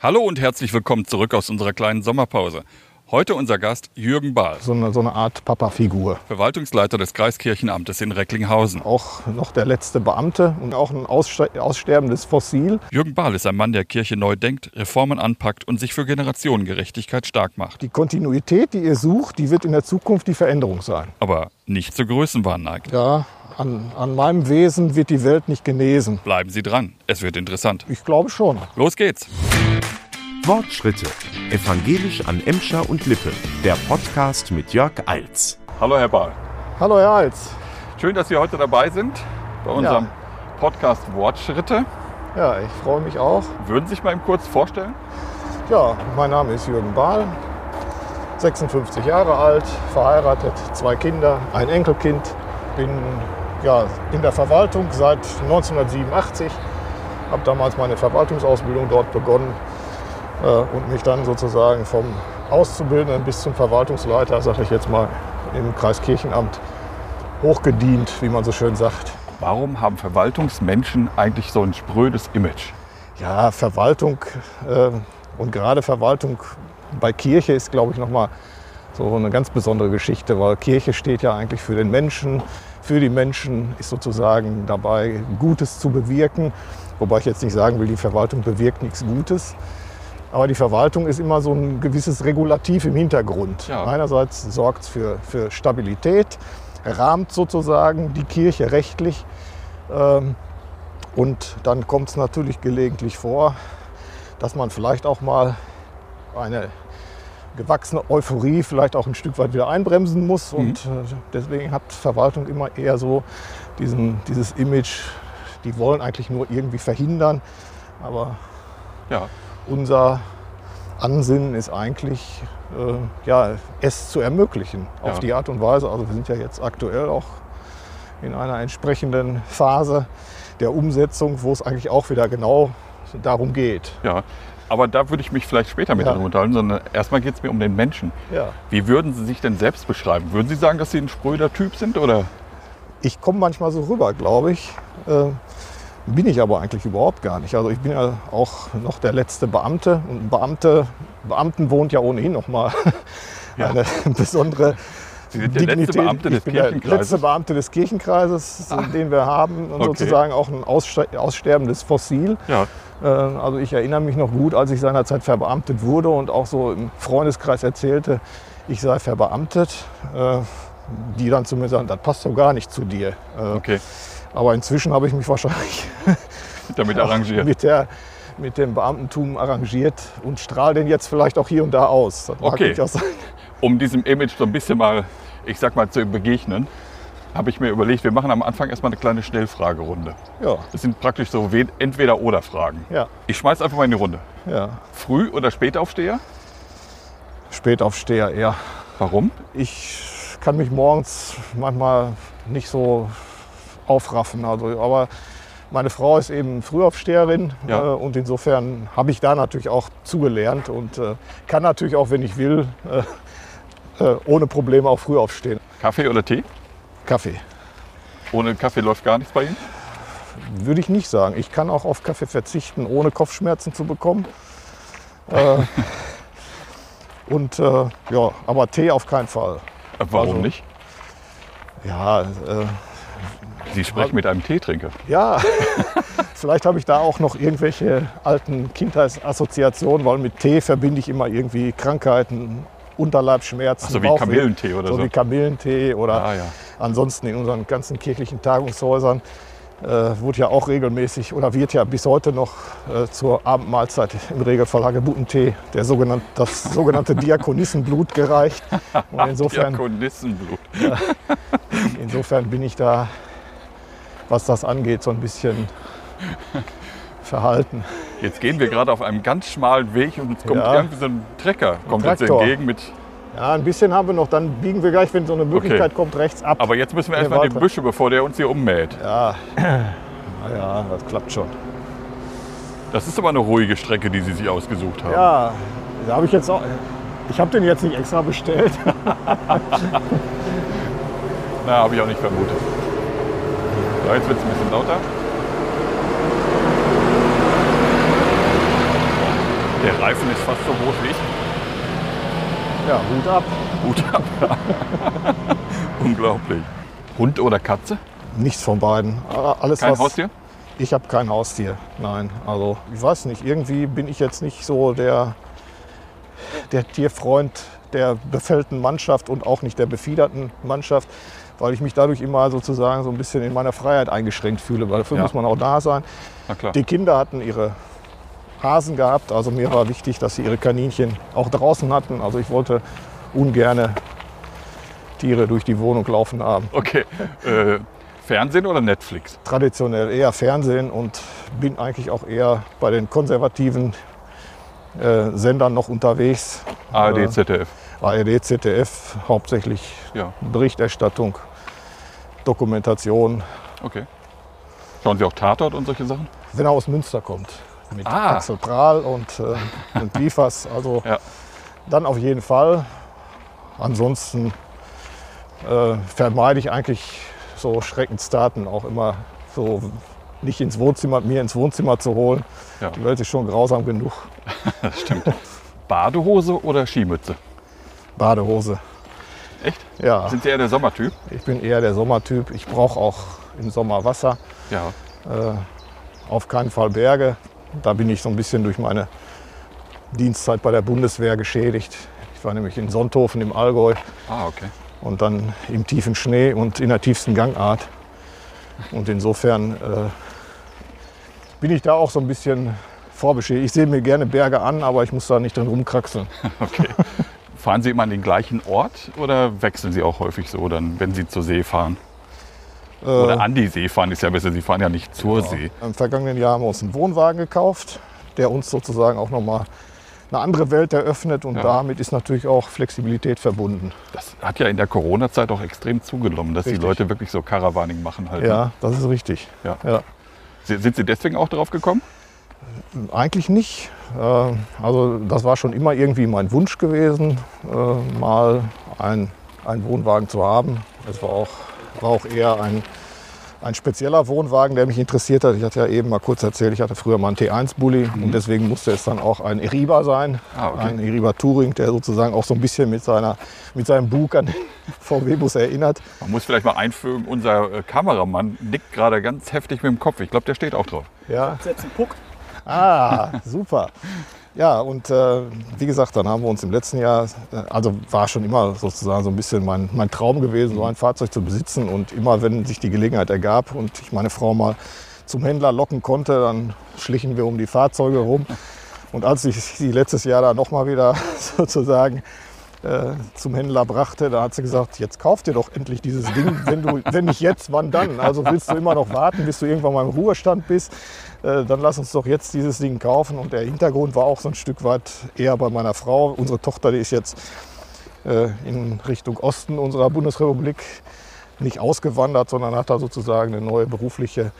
Hallo und herzlich willkommen zurück aus unserer kleinen Sommerpause. Heute unser Gast Jürgen Bahl, So eine, so eine Art Papa-Figur. Verwaltungsleiter des Kreiskirchenamtes in Recklinghausen. Auch noch der letzte Beamte und auch ein ausste- aussterbendes Fossil. Jürgen Bahl ist ein Mann, der Kirche neu denkt, Reformen anpackt und sich für Generationengerechtigkeit stark macht. Die Kontinuität, die ihr sucht, die wird in der Zukunft die Veränderung sein. Aber nicht zur Größenwahn neigt. Ja, an, an meinem Wesen wird die Welt nicht genesen. Bleiben Sie dran, es wird interessant. Ich glaube schon. Los geht's! Wortschritte. Evangelisch an Emscher und Lippe. Der Podcast mit Jörg Eils. Hallo Herr Bahl. Hallo Herr Heitz. Schön, dass Sie heute dabei sind bei unserem Podcast Wortschritte. Ja, ich freue mich auch. Würden Sie sich mal eben kurz vorstellen? Ja, mein Name ist Jürgen Bahl, 56 Jahre alt, verheiratet, zwei Kinder, ein Enkelkind. Bin ja, in der Verwaltung seit 1987, habe damals meine Verwaltungsausbildung dort begonnen äh, und mich dann sozusagen vom Auszubildenden bis zum Verwaltungsleiter, sage ich jetzt mal, im Kreiskirchenamt hochgedient, wie man so schön sagt. Warum haben Verwaltungsmenschen eigentlich so ein sprödes Image? Ja, Verwaltung äh, und gerade Verwaltung bei Kirche ist, glaube ich, nochmal so eine ganz besondere Geschichte, weil Kirche steht ja eigentlich für den Menschen, für die Menschen, ist sozusagen dabei, Gutes zu bewirken. Wobei ich jetzt nicht sagen will, die Verwaltung bewirkt nichts Gutes. Aber die Verwaltung ist immer so ein gewisses Regulativ im Hintergrund. Ja. Einerseits sorgt es für, für Stabilität, rahmt sozusagen die Kirche rechtlich. Ähm, und dann kommt es natürlich gelegentlich vor, dass man vielleicht auch mal eine gewachsene Euphorie vielleicht auch ein Stück weit wieder einbremsen muss. Und äh, deswegen hat Verwaltung immer eher so diesen, dieses Image, die wollen eigentlich nur irgendwie verhindern. Aber Ja, unser Ansinnen ist eigentlich, äh, ja, es zu ermöglichen auf Ja. die Art und Weise. Also wir sind ja jetzt aktuell auch in einer entsprechenden Phase der Umsetzung, wo es eigentlich auch wieder genau darum geht. ja. Aber da würde ich mich vielleicht später mit Ja. Ihnen unterhalten, sondern erstmal geht es mir um den Menschen. Ja. Wie würden Sie sich denn selbst beschreiben? Würden Sie sagen, dass Sie ein spröder Typ sind oder? Ich komme manchmal so rüber, glaube ich. Äh, bin ich aber eigentlich überhaupt gar nicht. Also ich bin ja auch noch der letzte Beamte. Und Beamte, Beamten wohnt ja ohnehin noch mal Ja. eine besondere Sie sind der letzte Dignität. Beamte des ich bin der Kirchenkreises. letzte Beamte des Kirchenkreises, den wir haben. Und Okay. sozusagen auch ein ausste- aussterbendes Fossil. Ja, Also ich erinnere mich noch gut, als ich seinerzeit verbeamtet wurde und auch so im Freundeskreis erzählte, ich sei verbeamtet. äh, Die dann zu mir sagen, das passt so gar nicht zu dir. Äh, okay. Aber inzwischen habe ich mich wahrscheinlich Damit arrangiert. mit, der, mit dem Beamtentum arrangiert und strahle den jetzt vielleicht auch hier und da aus. Okay. Um diesem Image so ein bisschen mal, ich sag mal, zu begegnen, habe ich mir überlegt, wir machen am Anfang erstmal eine kleine Schnellfragerunde. Ja, Das sind praktisch so we- Entweder-Oder-Fragen. ja, Ich schmeiß einfach mal in die Runde. ja. Früh- oder Spätaufsteher? Spätaufsteher eher. Warum? Ich kann mich morgens manchmal nicht so aufraffen. Also, aber meine Frau ist eben Frühaufsteherin Ja. äh, und insofern habe ich da natürlich auch zugelernt und äh, kann natürlich auch, wenn ich will, äh, äh, ohne Probleme auch früh aufstehen. Kaffee oder Tee? Kaffee. Ohne Kaffee läuft gar nichts bei Ihnen? Würde ich nicht sagen. Ich kann auch auf Kaffee verzichten, ohne Kopfschmerzen zu bekommen. Äh, und äh, ja, aber Tee auf keinen Fall. Äh, Warum Also- nicht? Ja, äh, Sie sprechen mit einem Teetrinker. ja. vielleicht habe ich da auch noch irgendwelche alten Kindheitsassoziationen, weil mit Tee verbinde ich immer irgendwie Krankheiten, Unterleibsschmerzen. Ach so, wie Bauchweh. Kamillentee oder so. so. wie Kamillentee oder Ah, ja. ansonsten in unseren ganzen kirchlichen Tagungshäusern äh, wurde ja auch regelmäßig oder wird ja bis heute noch äh, zur Abendmahlzeit im Regelfall Hagebuttentee, der sogenannte, das sogenannte Diakonissenblut gereicht. Und insofern, Diakonissenblut. insofern bin ich da, was das angeht, so ein bisschen verhalten. Jetzt gehen wir gerade auf einem ganz schmalen Weg und uns kommt Ja. irgendwie so ein Trecker kommt uns Traktor. entgegen mit. Ja, ein bisschen haben wir noch, dann biegen wir gleich, wenn so eine Möglichkeit kommt, rechts ab. Aber jetzt müssen wir erstmal die. Büsche, bevor der uns hier ummäht. ja, naja, das klappt schon. Das ist aber eine ruhige Strecke, die Sie sich ausgesucht haben. Ja, da habe ich jetzt auch. Ich habe den jetzt nicht extra bestellt. Na, habe ich auch nicht vermutet. So, jetzt wird es ein bisschen lauter. Der Reifen ist fast so groß wie ich. Ja, Hut ab. Hut ab. Unglaublich. Hund oder Katze? Nichts von beiden. Alles Kein was, Haustier? Ich habe kein Haustier, nein. Also ich weiß nicht, irgendwie bin ich jetzt nicht so der, der Tierfreund der befällten Mannschaft und auch nicht der befiederten Mannschaft, weil ich mich dadurch immer sozusagen so ein bisschen in meiner Freiheit eingeschränkt fühle, weil dafür Ja. muss man auch da sein. Die Kinder hatten ihre Hasen gehabt, also mir war wichtig, dass sie ihre Kaninchen auch draußen hatten. Also ich wollte ungerne Tiere durch die Wohnung laufen haben. Okay. Äh, Fernsehen oder Netflix? traditionell eher Fernsehen und bin eigentlich auch eher bei den konservativen äh, Sendern noch unterwegs. ARD, Äh, ZDF. ARD, ZDF, hauptsächlich Ja, Berichterstattung, Dokumentation. okay. Schauen Sie auch Tatort und solche Sachen? Wenn er aus Münster kommt, mit Ah. Axel Prahl und, äh, und Liefers. Also Ja. dann auf jeden Fall. Ansonsten äh, vermeide ich eigentlich so Schreckenstaten auch immer so nicht ins Wohnzimmer, mir ins Wohnzimmer zu holen. Ja. Die Welt ist schon grausam genug. Das stimmt. Badehose oder Skimütze? Badehose. Echt? Ja, Sind Sie eher der Sommertyp? ich bin eher der Sommertyp. Ich brauche auch im Sommer Wasser. Ja. Äh, auf keinen Fall Berge. Da bin ich so ein bisschen durch meine Dienstzeit bei der Bundeswehr geschädigt. Ich war nämlich in Sonthofen im Allgäu Ah, okay. und dann im tiefen Schnee und in der tiefsten Gangart. Und insofern äh, bin ich da auch so ein bisschen vorbeschädigt. Ich sehe mir gerne Berge an, aber ich muss da nicht drin rumkraxeln. okay. Fahren Sie immer an den gleichen Ort oder wechseln Sie auch häufig so, dann, wenn Sie zur See fahren? Äh, Oder an die See fahren ist ja besser. Sie fahren ja nicht zur Genau. See. Im vergangenen Jahr haben wir uns einen Wohnwagen gekauft, der uns sozusagen auch nochmal eine andere Welt eröffnet und Ja. damit ist natürlich auch Flexibilität verbunden. Das hat ja in der Corona-Zeit auch extrem zugenommen, dass Richtig. die Leute wirklich so Caravaning machen halt. ne? Ja, das ist richtig. Ja. Ja. Sind Sie deswegen auch drauf gekommen? Eigentlich nicht. Äh, Also das war schon immer irgendwie mein Wunsch gewesen, äh, mal ein, einen Wohnwagen zu haben. Es war auch, war auch eher ein, ein spezieller Wohnwagen, der mich interessiert hat. Ich hatte ja eben mal kurz erzählt, ich hatte früher mal einen T1-Bully und deswegen musste es dann auch ein Eriba sein. Ah, okay. Ein Eriba Touring, der sozusagen auch so ein bisschen mit, seiner, mit seinem Bug an den VW-Bus erinnert. Man muss vielleicht mal einfügen, unser äh, Kameramann nickt gerade ganz heftig mit dem Kopf. Ich glaube, der steht auch drauf. Ja, Setzen Puck. Ah, super. Ja, und äh, wie gesagt, dann haben wir uns im letzten Jahr, äh, also war schon immer sozusagen so ein bisschen mein, mein Traum gewesen, so ein Fahrzeug zu besitzen. Und immer, wenn sich die Gelegenheit ergab und ich meine Frau mal zum Händler locken konnte, dann schlichen wir um die Fahrzeuge rum. Und als ich sie letztes Jahr da nochmal wieder sozusagen äh, zum Händler brachte, da hat sie gesagt, jetzt kauf dir doch endlich dieses Ding, wenn, du, wenn nicht jetzt, wann dann? Also willst du immer noch warten, bis du irgendwann mal im Ruhestand bist? Äh, dann lass uns doch jetzt dieses Ding kaufen. Und der Hintergrund war auch so ein Stück weit eher bei meiner Frau. Unsere Tochter, die ist jetzt äh, in Richtung Osten unserer Bundesrepublik nicht ausgewandert, sondern hat da sozusagen eine neue berufliche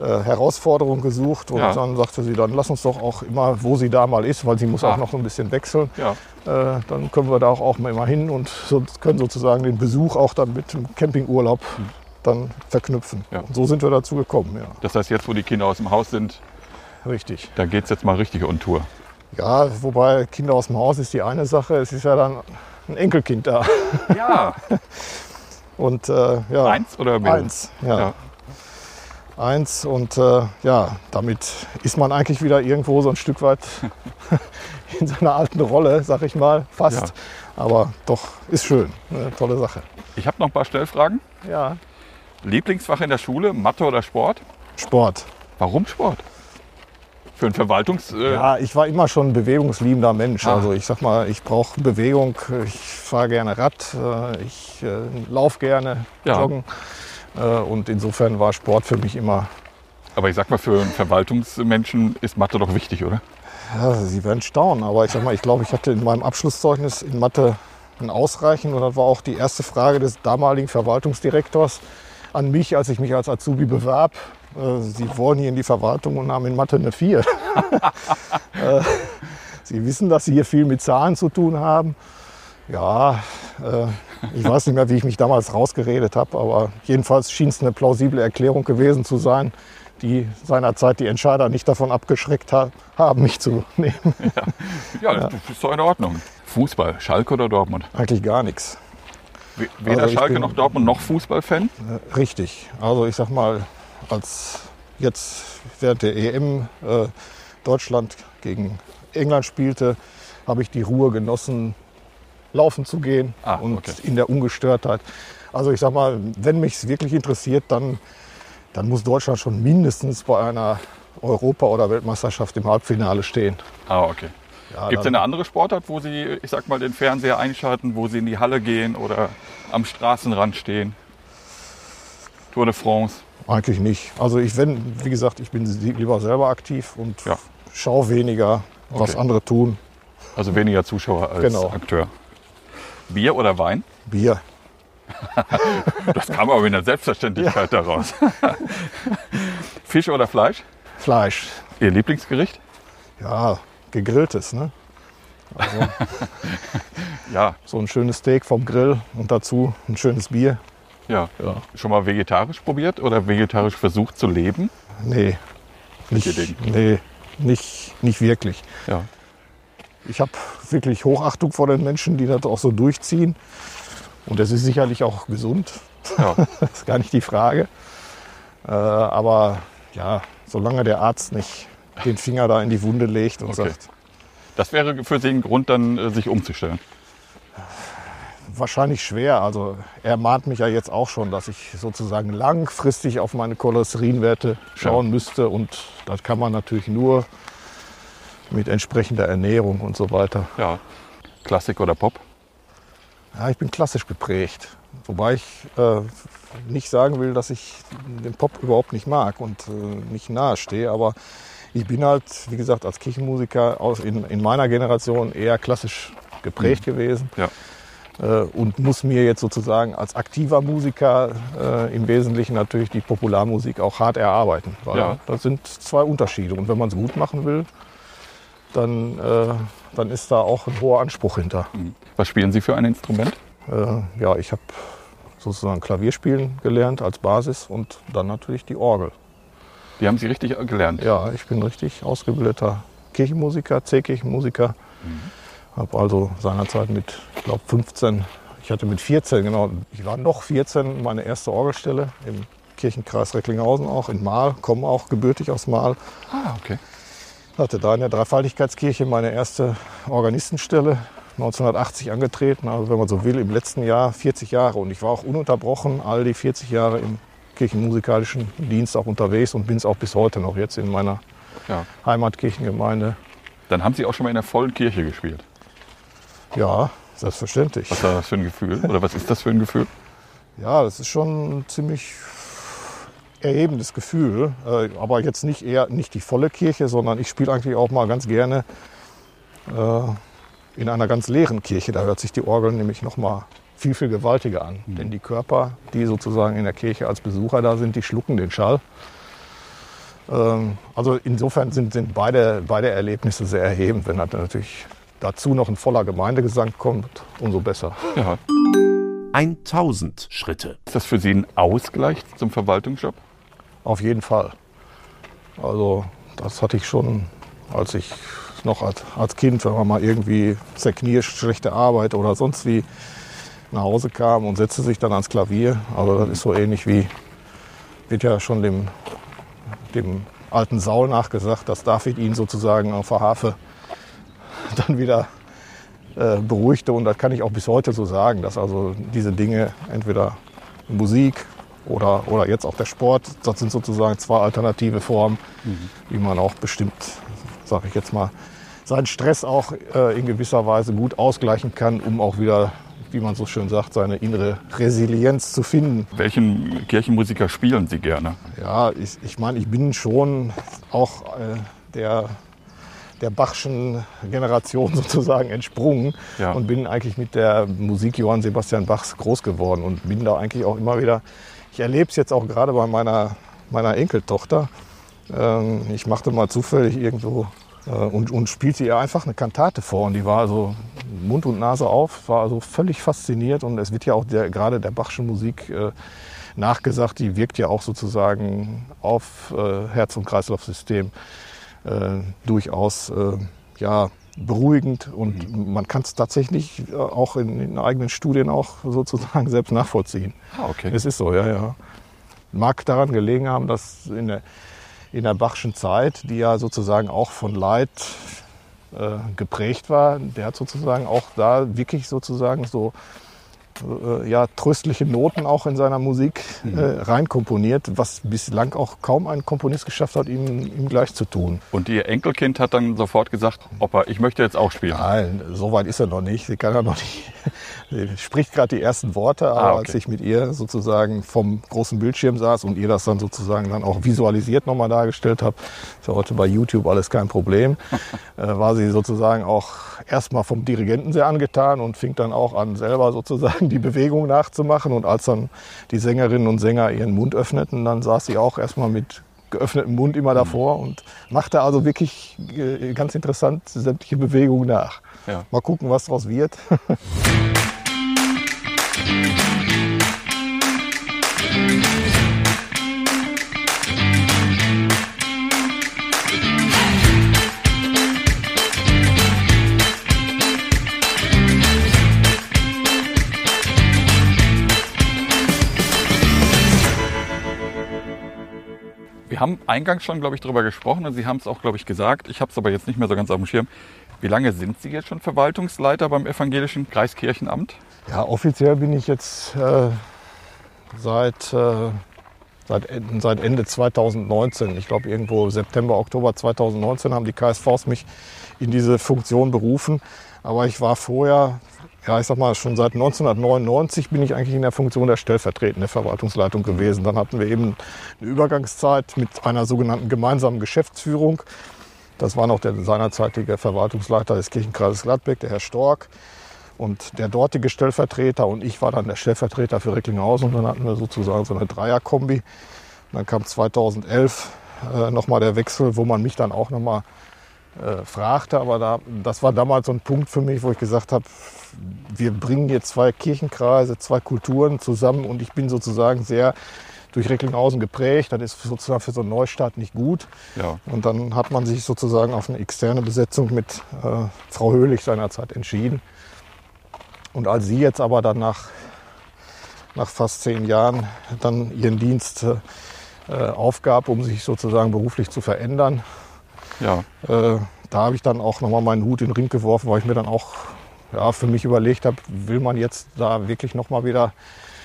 äh, Herausforderung gesucht. Und Ja. dann sagte sie, dann lass uns doch auch immer, wo sie da mal ist, weil sie muss Ah. auch noch ein bisschen wechseln, Ja. äh, dann können wir da auch, auch mal immer hin und so, können sozusagen den Besuch auch dann mit dem Campingurlaub dann verknüpfen. Ja. Und so sind wir dazu gekommen, ja. Das heißt, jetzt, wo die Kinder aus dem Haus sind, Richtig. da geht es jetzt mal richtig on Tour. Ja, wobei Kinder aus dem Haus ist die eine Sache, es ist ja dann ein Enkelkind da. Ja. Und äh, ja, Eins oder mehr? eins, ja. Eins und äh, ja, damit ist man eigentlich wieder irgendwo so ein Stück weit in seiner alten Rolle, sag ich mal, fast. Ja. Aber doch, ist schön, eine tolle Sache. Ich habe noch ein paar Stellfragen. Ja, Lieblingsfach in der Schule, Mathe oder Sport? Sport. Warum Sport? Für einen Verwaltungs... Äh, Ja, ich war immer schon ein bewegungsliebender Mensch. Ah. Also ich sag mal, ich brauche Bewegung. Ich fahre gerne Rad, äh, ich äh, laufe gerne, Ja. joggen. Äh, Und insofern war Sport für mich immer, Aber ich sag mal, für einen Verwaltungsmenschen ist Mathe doch wichtig, oder? ja, Sie werden staunen, aber ich sag mal, ich glaube, ich hatte in meinem Abschlusszeugnis in Mathe ein Ausreichen. Und das war auch die erste Frage des damaligen Verwaltungsdirektors an mich, als ich mich als Azubi bewarb. Äh, Sie wollen hier in die Verwaltung und haben in Mathe eine 4. Äh, Sie wissen, dass Sie hier viel mit Zahlen zu tun haben. Ja, äh, ich weiß nicht mehr, wie ich mich damals rausgeredet habe, aber jedenfalls schien es eine plausible Erklärung gewesen zu sein, die seinerzeit die Entscheider nicht davon abgeschreckt ha haben, mich zu nehmen. Ja, das ist doch in Ordnung. Fußball, Schalke oder Dortmund? Eigentlich gar nichts. We- Weder Also Schalke bin- noch Dortmund noch Fußballfan? Äh, Richtig. Also ich sag mal, als jetzt während der EM äh, Deutschland gegen England spielte, habe ich die Ruhe genossen, laufen zu gehen Ah, und okay. in der Ungestörtheit. Also ich sag mal, wenn mich es wirklich interessiert, dann, dann muss Deutschland schon mindestens bei einer Europa- oder Weltmeisterschaft im Halbfinale stehen. Ah, okay. Ja, Gibt es eine andere Sportart, wo Sie, ich sag mal, den Fernseher einschalten, wo Sie in die Halle gehen oder am Straßenrand stehen? Tour de France. Eigentlich nicht. Also ich, wenn, wie gesagt, ich bin lieber selber aktiv und Ja. schaue weniger, was Okay. andere tun. Also weniger Zuschauer als Genau. Akteur. Bier oder Wein? Bier. Das kam aber mit einer Selbstverständlichkeit daraus. Fisch oder Fleisch? Fleisch. Ihr Lieblingsgericht? Ja, gegrilltes, ne? Ja, So ein schönes Steak vom Grill und dazu ein schönes Bier. ja. Ja. Schon mal vegetarisch probiert oder vegetarisch versucht zu leben? Nee, nicht, Ding. nee, nicht, nicht wirklich. Ja. Ich habe wirklich Hochachtung vor den Menschen, die das auch so durchziehen. Und das ist sicherlich auch gesund. ja. Das ist gar nicht die Frage. Äh, aber ja, solange der Arzt nicht den Finger da in die Wunde legt und Okay. sagt, Das wäre für Sie ein Grund, dann äh, sich umzustellen. wahrscheinlich schwer. Also er mahnt mich ja jetzt auch schon, dass ich sozusagen langfristig auf meine Cholesterinwerte schauen müsste. Und das kann man natürlich nur mit entsprechender Ernährung und so weiter. Ja. Klassik oder Pop? Ja, ich bin klassisch geprägt. Wobei ich äh, nicht sagen will, dass ich den Pop überhaupt nicht mag und äh, nicht nahe stehe. Aber ich bin halt, wie gesagt, als Kirchenmusiker aus, in, in meiner Generation eher klassisch geprägt gewesen. Ja. äh, und muss mir jetzt sozusagen als aktiver Musiker äh, im Wesentlichen natürlich die Popularmusik auch hart erarbeiten. Weil Ja. das sind zwei Unterschiede. Und wenn man es gut machen will, dann, äh, dann ist da auch ein hoher Anspruch hinter. Was spielen Sie für ein Instrument? Äh, ja, ich habe sozusagen Klavierspielen gelernt als Basis und dann natürlich die Orgel. Die haben Sie richtig gelernt. Ja, ich bin richtig ausgebildeter Kirchenmusiker, C-Kirchenmusiker. Habe also seinerzeit mit, ich glaube 15, ich hatte mit 14, genau, ich war noch 14, meine erste Orgelstelle im Kirchenkreis Recklinghausen auch, in Mahl, komme auch gebürtig aus Mahl. Ah, okay. Hatte da in der Dreifaltigkeitskirche meine erste Organistenstelle 1980 angetreten, also wenn man so will, im letzten Jahr 40 Jahre. Und ich war auch ununterbrochen all die 40 Jahre im kirchenmusikalischen Dienst auch unterwegs und bin es auch bis heute noch jetzt in meiner Ja. Heimatkirchengemeinde. Dann haben Sie auch schon mal in der vollen Kirche gespielt. Ja, selbstverständlich. Was war das für ein Gefühl? Oder was ist das für ein Gefühl? Ja, das ist schon ziemlich erhebendes Gefühl. Äh, aber jetzt nicht eher nicht die volle Kirche, sondern ich spiele eigentlich auch mal ganz gerne äh, in einer ganz leeren Kirche. Da hört sich die Orgel nämlich noch mal viel, viel gewaltiger an. Denn die Körper, die sozusagen in der Kirche als Besucher da sind, die schlucken den Schall. Ähm, also insofern sind, sind beide, beide Erlebnisse sehr erhebend. Wenn dann natürlich dazu noch ein voller Gemeindegesang kommt, umso besser. Ja. 1000 Schritte. Ist das für Sie ein Ausgleich zum Verwaltungsjob? Auf jeden Fall. Also das hatte ich schon, als ich noch als, als Kind, wenn man mal irgendwie zerknirscht, schlechte Arbeit oder sonst wie nach Hause kam und setzte sich dann ans Klavier. Also das ist so ähnlich wie, wird ja schon dem, dem alten Saul nachgesagt, dass David ihn sozusagen auf der Harfe dann wieder äh, beruhigte. Und das kann ich auch bis heute so sagen, dass also diese Dinge entweder Musik oder, oder jetzt auch der Sport, das sind sozusagen zwei alternative Formen, wie man auch bestimmt, sage ich jetzt mal, seinen Stress auch äh, in gewisser Weise gut ausgleichen kann, um auch wieder, wie man so schön sagt, seine innere Resilienz zu finden. Welchen Kirchenmusiker spielen Sie gerne? Ja, ich, ich meine, ich bin schon auch äh, der, der Bachschen Generation sozusagen entsprungen Ja. und bin eigentlich mit der Musik Johann Sebastian Bachs groß geworden und bin da eigentlich auch immer wieder, ich erlebe es jetzt auch gerade bei meiner, meiner Enkeltochter. Ähm, ich machte mal zufällig irgendwo äh, und, und spielte ihr einfach eine Kantate vor. Und die war also Mund und Nase auf, war also völlig fasziniert. Und es wird ja auch der, gerade der Bachschen Musik äh, nachgesagt, die wirkt ja auch sozusagen auf äh, Herz- und Kreislaufsystem äh, durchaus äh, ja, beruhigend und mhm. man kann es tatsächlich äh, auch in, in, eigenen Studien auch sozusagen selbst nachvollziehen. Ah, okay. Es ist so, ja, ja. Mag daran gelegen haben, dass in der, in der Bachschen Zeit, die ja sozusagen auch von Leid äh, geprägt war, der hat sozusagen auch da wirklich sozusagen so ja, tröstliche Noten auch in seiner Musik mhm. äh, reinkomponiert, was bislang auch kaum ein Komponist geschafft hat, ihm, ihm gleich zu tun. Und ihr Enkelkind hat dann sofort gesagt, Opa, ich möchte jetzt auch spielen. Nein, so weit ist er noch nicht. Sie kann er noch nicht. Sie spricht gerade die ersten Worte, aber ah, okay. als ich mit ihr sozusagen vom großen Bildschirm saß und ihr das dann sozusagen dann auch visualisiert nochmal dargestellt habe, ist ja heute bei YouTube alles kein Problem, äh, war sie sozusagen auch erstmal vom Dirigenten sehr angetan und fing dann auch an, selber sozusagen die Bewegung nachzumachen. Und als dann die Sängerinnen und Sänger ihren Mund öffneten, dann saß sie auch erstmal mit geöffnetem Mund immer davor und machte also wirklich äh, ganz interessant sämtliche Bewegungen nach. Ja. Mal gucken, was daraus wird. haben eingangs schon, glaube ich, darüber gesprochen und Sie haben es auch, glaube ich, gesagt. Ich habe es aber jetzt nicht mehr so ganz auf dem Schirm. Wie lange sind Sie jetzt schon Verwaltungsleiter beim evangelischen Kreiskirchenamt? Ja, offiziell bin ich jetzt äh, seit, äh, seit, seit Ende 2019. Ich glaube, irgendwo September, Oktober 2019 haben die KSVs mich in diese Funktion berufen. Aber ich war vorher ja, ich sag mal, schon seit 1999 bin ich eigentlich in der Funktion der stellvertretenden Verwaltungsleitung gewesen. Dann hatten wir eben eine Übergangszeit mit einer sogenannten gemeinsamen Geschäftsführung. Das war noch der seinerzeitige Verwaltungsleiter des Kirchenkreises Gladbeck, der Herr Stork. Und der dortige Stellvertreter und ich war dann der Stellvertreter für Recklinghausen. Und dann hatten wir sozusagen so eine Dreierkombi. Dann kam 2011 äh, nochmal der Wechsel, wo man mich dann auch nochmal äh, fragte. Aber da, das war damals so ein Punkt für mich, wo ich gesagt habe, wir bringen hier zwei Kirchenkreise, zwei Kulturen zusammen und ich bin sozusagen sehr durch Recklinghausen geprägt. Das ist sozusagen für so einen Neustart nicht gut. Ja. Und dann hat man sich sozusagen auf eine externe Besetzung mit äh, Frau Höhlich seinerzeit entschieden. Und als sie jetzt aber dann nach, nach fast zehn Jahren dann ihren Dienst äh, aufgab, um sich sozusagen beruflich zu verändern, ja. äh, da habe ich dann auch nochmal meinen Hut in den Ring geworfen, weil ich mir dann auch ja, für mich überlegt habe, will man jetzt da wirklich nochmal wieder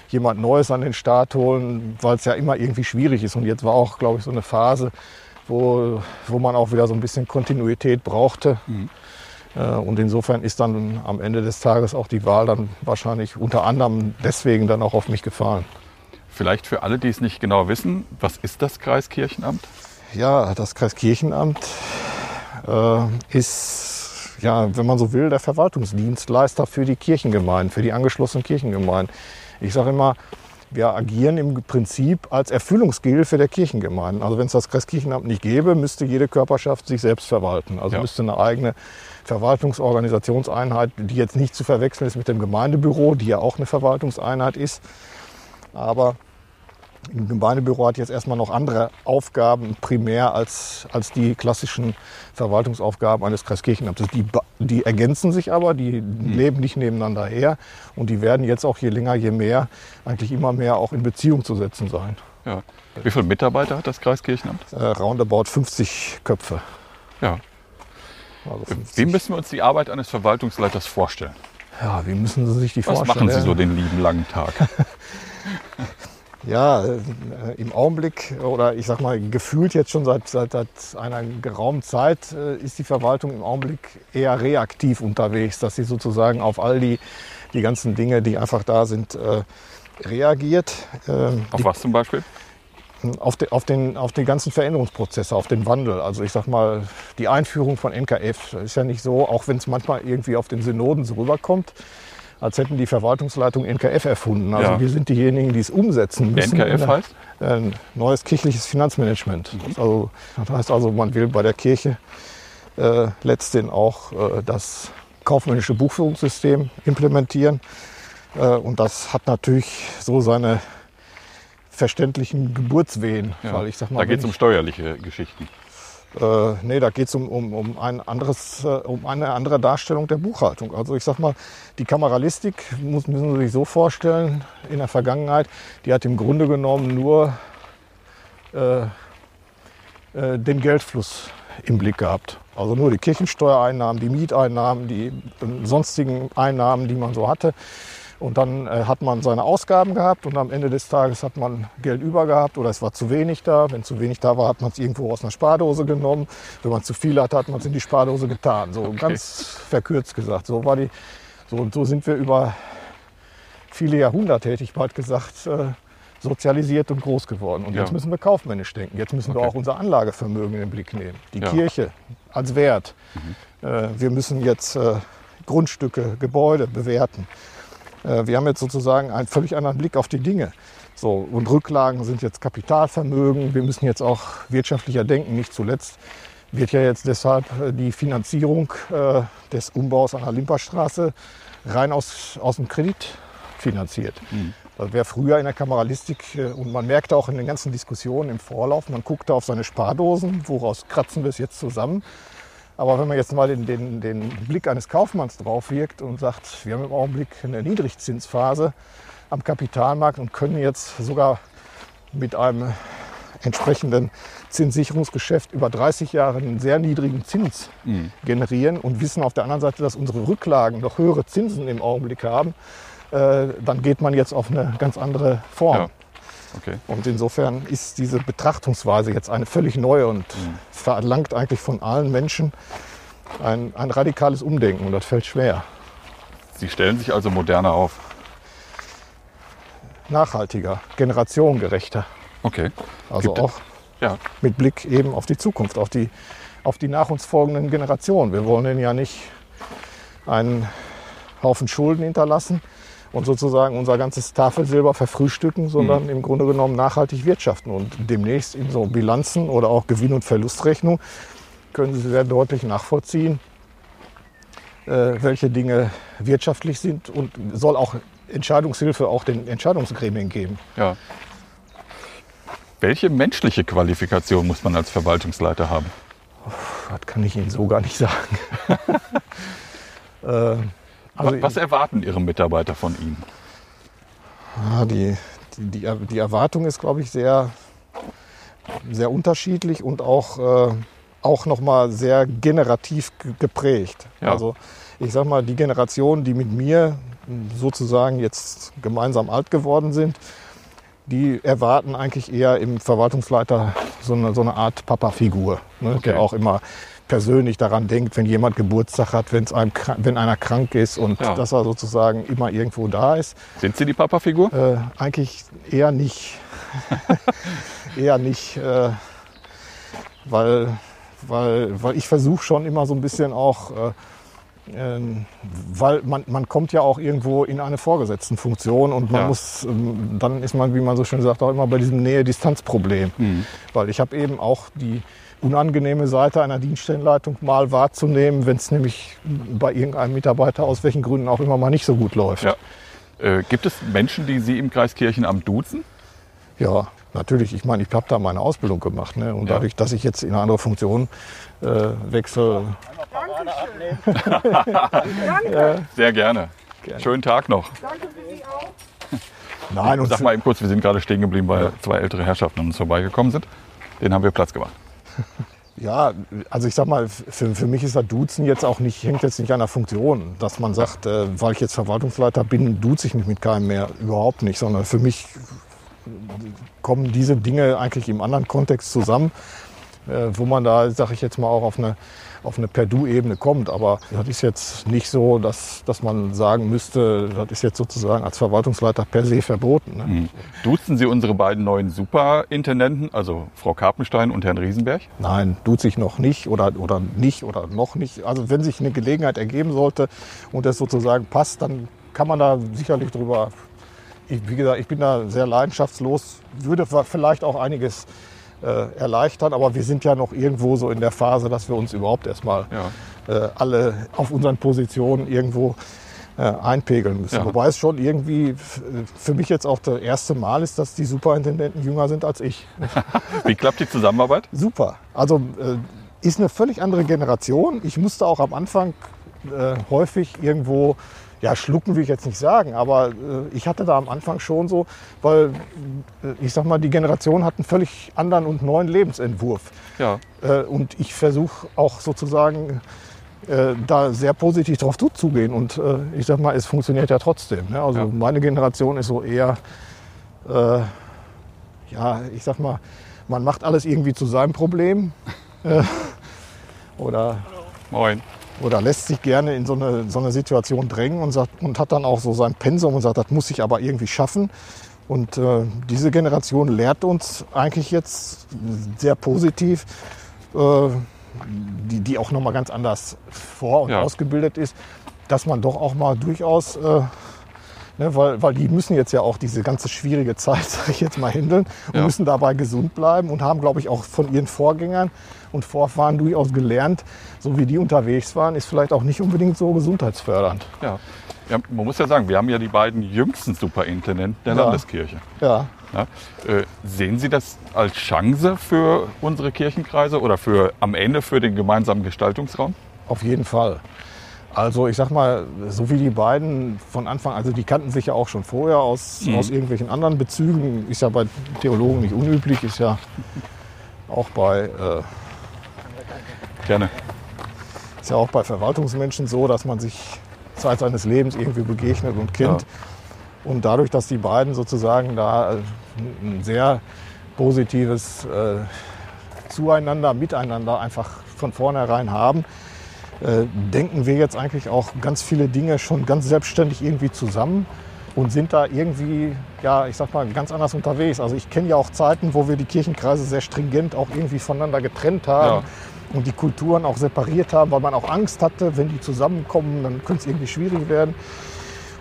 jemand Neues an den Start holen, weil es ja immer irgendwie schwierig ist. Und jetzt war auch, glaube ich, so eine Phase, wo, wo man auch wieder so ein bisschen Kontinuität brauchte. Mhm. Äh, und insofern ist dann am Ende des Tages auch die Wahl dann wahrscheinlich unter anderem deswegen dann auch auf mich gefallen. Vielleicht für alle, die es nicht genau wissen, was ist das Kreiskirchenamt? Ja, das Kreiskirchenamt äh, ist ja, wenn man so will, der Verwaltungsdienstleister für die Kirchengemeinden, für die angeschlossenen Kirchengemeinden. Ich sage immer, wir agieren im Prinzip als Erfüllungsgehilfe der Kirchengemeinden. Also wenn es das Kreiskirchenamt nicht gäbe, müsste jede Körperschaft sich selbst verwalten. Also ja. müsste eine eigene Verwaltungsorganisationseinheit, die jetzt nicht zu verwechseln ist mit dem Gemeindebüro, die ja auch eine Verwaltungseinheit ist. Aber ein Gemeindebüro hat jetzt erstmal noch andere Aufgaben primär als, als die klassischen Verwaltungsaufgaben eines Kreiskirchenamtes. Die, die ergänzen sich aber, die mhm. leben nicht nebeneinander her und die werden jetzt auch je länger, je mehr, eigentlich immer mehr auch in Beziehung zu setzen sein. Ja. Wie viele Mitarbeiter hat das Kreiskirchenamt? Äh, roundabout 50 Köpfe. Ja. Also wie müssen wir uns die Arbeit eines Verwaltungsleiters vorstellen? Ja, wie müssen Sie sich die Was vorstellen? Was machen Sie so den lieben langen Tag? Ja, äh, im Augenblick oder ich sag mal gefühlt jetzt schon seit, seit, seit einer geraumen Zeit äh, ist die Verwaltung im Augenblick eher reaktiv unterwegs, dass sie sozusagen auf all die, die ganzen Dinge, die einfach da sind, äh, reagiert. Ähm, auf die, was zum Beispiel? Auf, de, auf, den, auf den ganzen Veränderungsprozesse, auf den Wandel. Also ich sag mal, die Einführung von NKF ist ja nicht so, auch wenn es manchmal irgendwie auf den Synoden so rüberkommt als hätten die Verwaltungsleitung NKF erfunden. Also ja. wir sind diejenigen, die es umsetzen müssen. NKF heißt? Ein neues kirchliches Finanzmanagement. Mhm. Also, das heißt also, man will bei der Kirche äh, letztendlich auch äh, das kaufmännische Buchführungssystem implementieren. Äh, und das hat natürlich so seine verständlichen Geburtswehen. Ja. Weil ich sag mal, da geht es um steuerliche Geschichten. Äh, nee, da geht es um, um, um, ein äh, um eine andere Darstellung der Buchhaltung. Also ich sag mal, die Kameralistik muss, müssen Sie sich so vorstellen, in der Vergangenheit, die hat im Grunde genommen nur äh, äh, den Geldfluss im Blick gehabt. Also nur die Kirchensteuereinnahmen, die Mieteinnahmen, die äh, sonstigen Einnahmen, die man so hatte. Und dann äh, hat man seine Ausgaben gehabt und am Ende des Tages hat man Geld über gehabt oder es war zu wenig da. Wenn zu wenig da war, hat man es irgendwo aus einer Spardose genommen. Wenn man zu viel hatte, hat man es in die Spardose getan. So ganz verkürzt gesagt. So war die. So, und so sind wir über viele Jahrhunderte, hätte ich bald gesagt, äh, sozialisiert und groß geworden. Und Ja. jetzt müssen wir kaufmännisch denken. Jetzt müssen wir Okay. auch unser Anlagevermögen in den Blick nehmen. Die Ja. Kirche als Wert. Mhm. Äh, wir müssen jetzt äh, Grundstücke, Gebäude bewerten. Äh, wir haben jetzt sozusagen einen völlig anderen Blick auf die Dinge. So, und Rücklagen sind jetzt Kapitalvermögen. Wir müssen jetzt auch wirtschaftlicher denken. Nicht zuletzt wird ja jetzt deshalb äh, die Finanzierung äh, des Umbaus an der Limperstraße rein aus, aus dem Kredit finanziert. Das wäre früher in der Kameralistik, äh, und man merkte auch in den ganzen Diskussionen im Vorlauf, man guckte auf seine Spardosen, woraus kratzen wir es jetzt zusammen. Aber wenn man jetzt mal den, den, den Blick eines Kaufmanns drauf wirkt und sagt, wir haben im Augenblick eine Niedrigzinsphase am Kapitalmarkt und können jetzt sogar mit einem entsprechenden Zinssicherungsgeschäft über 30 Jahre einen sehr niedrigen Zins generieren und wissen auf der anderen Seite, dass unsere Rücklagen noch höhere Zinsen im Augenblick haben, äh, dann geht man jetzt auf eine ganz andere Form. Ja. Okay. Und insofern ist diese Betrachtungsweise jetzt eine völlig neue und verlangt eigentlich von allen Menschen ein, ein radikales Umdenken und das fällt schwer. Sie stellen sich also moderner auf. Nachhaltiger, generationengerechter. Okay. Also Gibt- auch Ja. mit Blick eben auf die Zukunft, auf die, auf die nach uns folgenden Generationen. Wir wollen denen ja nicht einen Haufen Schulden hinterlassen und sozusagen unser ganzes Tafelsilber verfrühstücken, sondern im Grunde genommen nachhaltig wirtschaften. Und demnächst in so Bilanzen oder auch Gewinn- und Verlustrechnung können Sie sehr deutlich nachvollziehen, äh, welche Dinge wirtschaftlich sind und soll auch Entscheidungshilfe auch den Entscheidungsgremien geben. ja. Welche menschliche Qualifikation muss man als Verwaltungsleiter haben? Das kann ich Ihnen so gar nicht sagen. also Wa- Was erwarten Ihre Mitarbeiter von Ihnen? ja, die, die, die, die Erwartung ist, glaube ich, sehr, sehr unterschiedlich und auch, äh, auch nochmal sehr generativ ge- geprägt. Ja. Also ich sage mal, die Generationen, die mit mir sozusagen jetzt gemeinsam alt geworden sind, die erwarten eigentlich eher im Verwaltungsleiter so eine, so eine Art Papa-Figur, ne, Okay. der auch immer persönlich daran denkt, wenn jemand Geburtstag hat, wenn's einem, wenn einer krank ist und Ja. dass er sozusagen immer irgendwo da ist. Sind Sie die Papa-Figur? Äh, eigentlich eher nicht. eher nicht, äh, weil, weil, weil ich versuche schon immer so ein bisschen auch, äh, ähm, weil man, man kommt ja auch irgendwo in eine Vorgesetztenfunktion und man Ja. muss, ähm, dann ist man, wie man so schön sagt, auch immer bei diesem Nähe-Distanz-Problem. Mhm. Weil ich habe eben auch die unangenehme Seite einer Dienststellenleitung mal wahrzunehmen, wenn es nämlich bei irgendeinem Mitarbeiter aus welchen Gründen auch immer mal nicht so gut läuft. Ja. Äh, gibt es Menschen, die Sie im Kreis Kirchenamt duzen? Ja, natürlich. Ich meine, ich habe da meine Ausbildung gemacht. Ne? Und Ja. dadurch, dass ich jetzt in eine andere Funktion äh, wechsle, Sehr gerne. Schönen Tag noch. nein, und Sag mal eben kurz, wir sind gerade stehen geblieben, weil zwei ältere Herrschaften an uns vorbeigekommen sind. Den haben wir Platz gemacht. Ja, also ich sag mal, für, für mich ist das Duzen jetzt auch nicht, hängt jetzt nicht an der Funktion, dass man sagt, äh, weil ich jetzt Verwaltungsleiter bin, duze ich mich mit keinem mehr. Überhaupt nicht, sondern für mich kommen diese Dinge eigentlich im anderen Kontext zusammen, äh, wo man da, sag ich jetzt mal, auch auf eine, auf eine Per-Du-Ebene kommt. Aber das ist jetzt nicht so, dass, dass man sagen müsste, das ist jetzt sozusagen als Verwaltungsleiter per se verboten. Ne? Mhm. Duzen Sie unsere beiden neuen Superintendenten, also Frau Karpenstein und Herrn Riesenberg? Nein, tut sich noch nicht oder, oder nicht oder noch nicht. Also wenn sich eine Gelegenheit ergeben sollte und das sozusagen passt, dann kann man da sicherlich drüber. Ich, wie gesagt, ich bin da sehr leidenschaftslos, würde vielleicht auch einiges äh, erleichtern, aber wir sind ja noch irgendwo so in der Phase, dass wir uns überhaupt erstmal Ja. äh, alle auf unseren Positionen irgendwo äh, einpegeln müssen. Ja. Wobei es schon irgendwie für mich jetzt auch das erste Mal ist, dass die Superintendenten jünger sind als ich. Wie klappt die Zusammenarbeit? Super. Also äh, ist eine völlig andere Generation. Ich musste auch am Anfang äh, häufig irgendwo, ja, schlucken will ich jetzt nicht sagen, aber äh, ich hatte da am Anfang schon so, weil äh, ich sag mal, die Generation hat einen völlig anderen und neuen Lebensentwurf. Ja. Äh, und ich versuche auch sozusagen äh, da sehr positiv drauf zuzugehen. Und äh, ich sag mal, es funktioniert ja trotzdem. Ne? Also Ja. meine Generation ist so eher, äh, ja, ich sag mal, man macht alles irgendwie zu seinem Problem. oder, Moin. Oder lässt sich gerne in so eine, so eine Situation drängen und, sagt, und hat dann auch so sein Pensum und sagt, das muss ich aber irgendwie schaffen. Und äh, diese Generation lehrt uns eigentlich jetzt sehr positiv, äh, die, die auch nochmal ganz anders vor- und Ja. ausgebildet ist, dass man doch auch mal durchaus, äh, ne, weil, weil die müssen jetzt ja auch diese ganze schwierige Zeit, sag ich jetzt mal, handeln und Ja. müssen dabei gesund bleiben und haben, glaube ich, auch von ihren Vorgängern und Vorfahren durchaus gelernt, so wie die unterwegs waren, ist vielleicht auch nicht unbedingt so gesundheitsfördernd. Ja. ja. Man muss ja sagen, wir haben ja die beiden jüngsten Superintendenten der Ja. Landeskirche. Ja, Ja. Äh, sehen Sie das als Chance für unsere Kirchenkreise oder für am Ende für den gemeinsamen Gestaltungsraum? Auf jeden Fall. Also ich sag mal, so wie die beiden von Anfang, also die kannten sich ja auch schon vorher aus, Mhm. aus irgendwelchen anderen Bezügen, ist ja bei Theologen nicht unüblich, ist ja auch bei, äh, Gerne. ist ja auch bei Verwaltungsmenschen so, dass man sich Zeit seines Lebens irgendwie begegnet und kennt. Und dadurch, dass die beiden sozusagen da äh, ein sehr positives äh, Zueinander, Miteinander einfach von vornherein haben, äh, denken wir jetzt eigentlich auch ganz viele Dinge schon ganz selbstständig irgendwie zusammen und sind da irgendwie, ja, ich sag mal, ganz anders unterwegs. Also ich kenne ja auch Zeiten, wo wir die Kirchenkreise sehr stringent auch irgendwie voneinander getrennt haben Ja. Und die Kulturen auch separiert haben, weil man auch Angst hatte, wenn die zusammenkommen, dann könnte es irgendwie schwierig werden.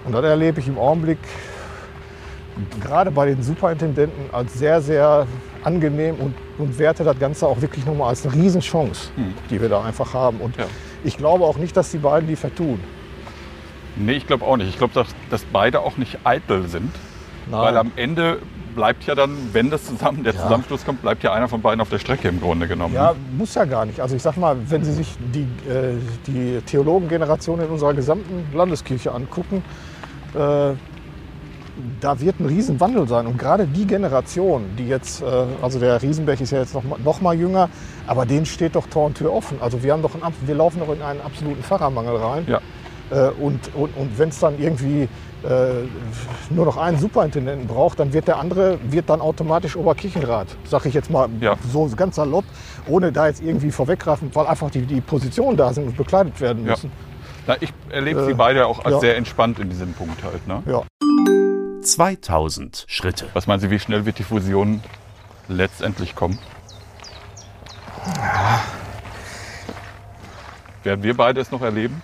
Und das erlebe ich im Augenblick gerade bei den Superintendenten als sehr, sehr angenehm und, und werte das Ganze auch wirklich nochmal als eine Riesenchance, die wir da einfach haben. Und Ja. ich glaube auch nicht, dass die beiden die vertun. Nee, ich glaube auch nicht. Ich glaube, dass, dass beide auch nicht eitel sind. Weil am Ende bleibt ja dann, wenn das zusammen, der Ja. Zusammenschluss kommt, bleibt ja einer von beiden auf der Strecke im Grunde genommen. Ja, ne? muss ja gar nicht. Also ich sag mal, wenn Sie sich die, äh, die Theologengeneration in unserer gesamten Landeskirche angucken, äh, da wird ein Riesenwandel sein. Und gerade die Generation, die jetzt, äh, also der Riesenberg ist ja jetzt noch mal, noch mal jünger, aber denen steht doch Tor und Tür offen. Also wir, haben doch einen, wir laufen doch in einen absoluten Pfarrermangel rein. Ja. Äh, und und, und wenn es dann irgendwie äh, nur noch einen Superintendenten braucht, dann wird der andere wird dann automatisch Oberkirchenrat, sag ich jetzt mal Ja. so ganz salopp, ohne da jetzt irgendwie vorweggreifen, weil einfach die, die Positionen da sind und bekleidet werden Ja. müssen. Na, ich erlebe Äh, sie beide auch als ja. sehr entspannt in diesem Punkt halt. Ne? Ja. 2000 Schritte. Was meinen Sie, wie schnell wird die Fusion letztendlich kommen? Werden wir beide es noch erleben?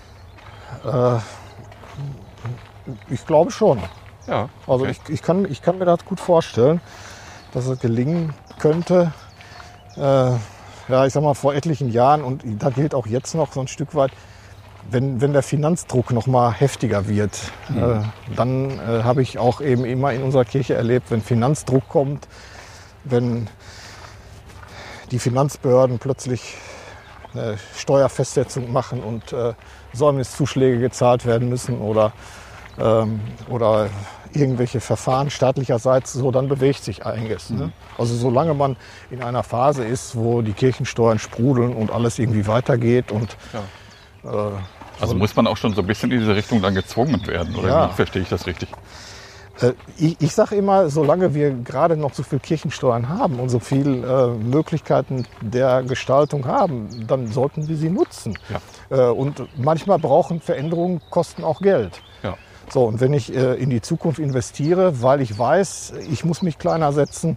Ich glaube schon. Ja. Also okay. ich, ich, kann, ich kann mir das gut vorstellen, dass es gelingen könnte. Äh, ja, ich sag mal, vor etlichen Jahren, und da gilt auch jetzt noch so ein Stück weit, wenn, wenn der Finanzdruck noch mal heftiger wird, äh, dann äh, habe ich auch eben immer in unserer Kirche erlebt, wenn Finanzdruck kommt, wenn die Finanzbehörden plötzlich eine Steuerfestsetzung machen und äh, Säumniszuschläge gezahlt werden müssen oder, ähm, oder irgendwelche Verfahren staatlicherseits, so dann bewegt sich einiges. Ne? Also solange man in einer Phase ist, wo die Kirchensteuern sprudeln und alles irgendwie weitergeht und äh, Also muss man auch schon so ein bisschen in diese Richtung dann gezwungen werden, oder Ja. verstehe ich das richtig? Äh, Ich, ich sage immer, solange wir gerade noch so viel Kirchensteuern haben und so viele äh, Möglichkeiten der Gestaltung haben, dann sollten wir sie nutzen. Ja. Äh, und manchmal brauchen Veränderungen, kosten auch Geld. Ja. So, und wenn ich äh, in die Zukunft investiere, weil ich weiß, ich muss mich kleiner setzen,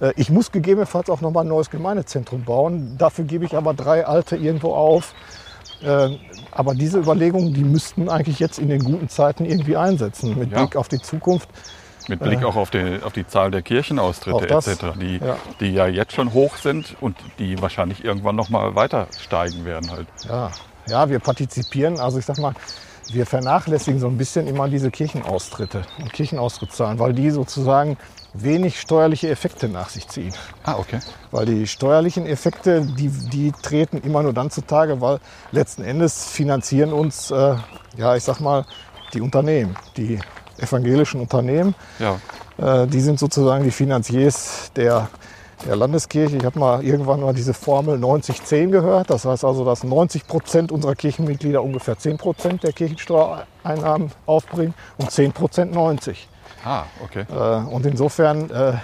äh, ich muss gegebenenfalls auch nochmal ein neues Gemeindezentrum bauen, dafür gebe ich aber drei alte irgendwo auf. Äh, aber diese Überlegungen, die müssten eigentlich jetzt in den guten Zeiten irgendwie einsetzen, mit Ja. Blick auf die Zukunft. Mit Blick auch auf die, auf die Zahl der Kirchenaustritte das, etc., die ja. die ja jetzt schon hoch sind und die wahrscheinlich irgendwann noch mal weiter steigen werden halt. Ja, ja, wir partizipieren, also ich sag mal, wir vernachlässigen so ein bisschen immer diese Kirchenaustritte und Kirchenaustrittszahlen, weil die sozusagen wenig steuerliche Effekte nach sich ziehen. Ah, okay. Weil die steuerlichen Effekte, die, die treten immer nur dann zutage, weil letzten Endes finanzieren uns, äh, ja, ich sag mal, die Unternehmen, die evangelischen Unternehmen. Ja. Äh, die sind sozusagen die Finanziers der, der Landeskirche. Ich habe mal irgendwann mal diese Formel 90-10 gehört. Das heißt also, dass 90 Prozent unserer Kirchenmitglieder ungefähr 10 Prozent der Kirchensteuereinnahmen aufbringen und 10 Prozent 90. Ah, okay. Äh, und insofern äh,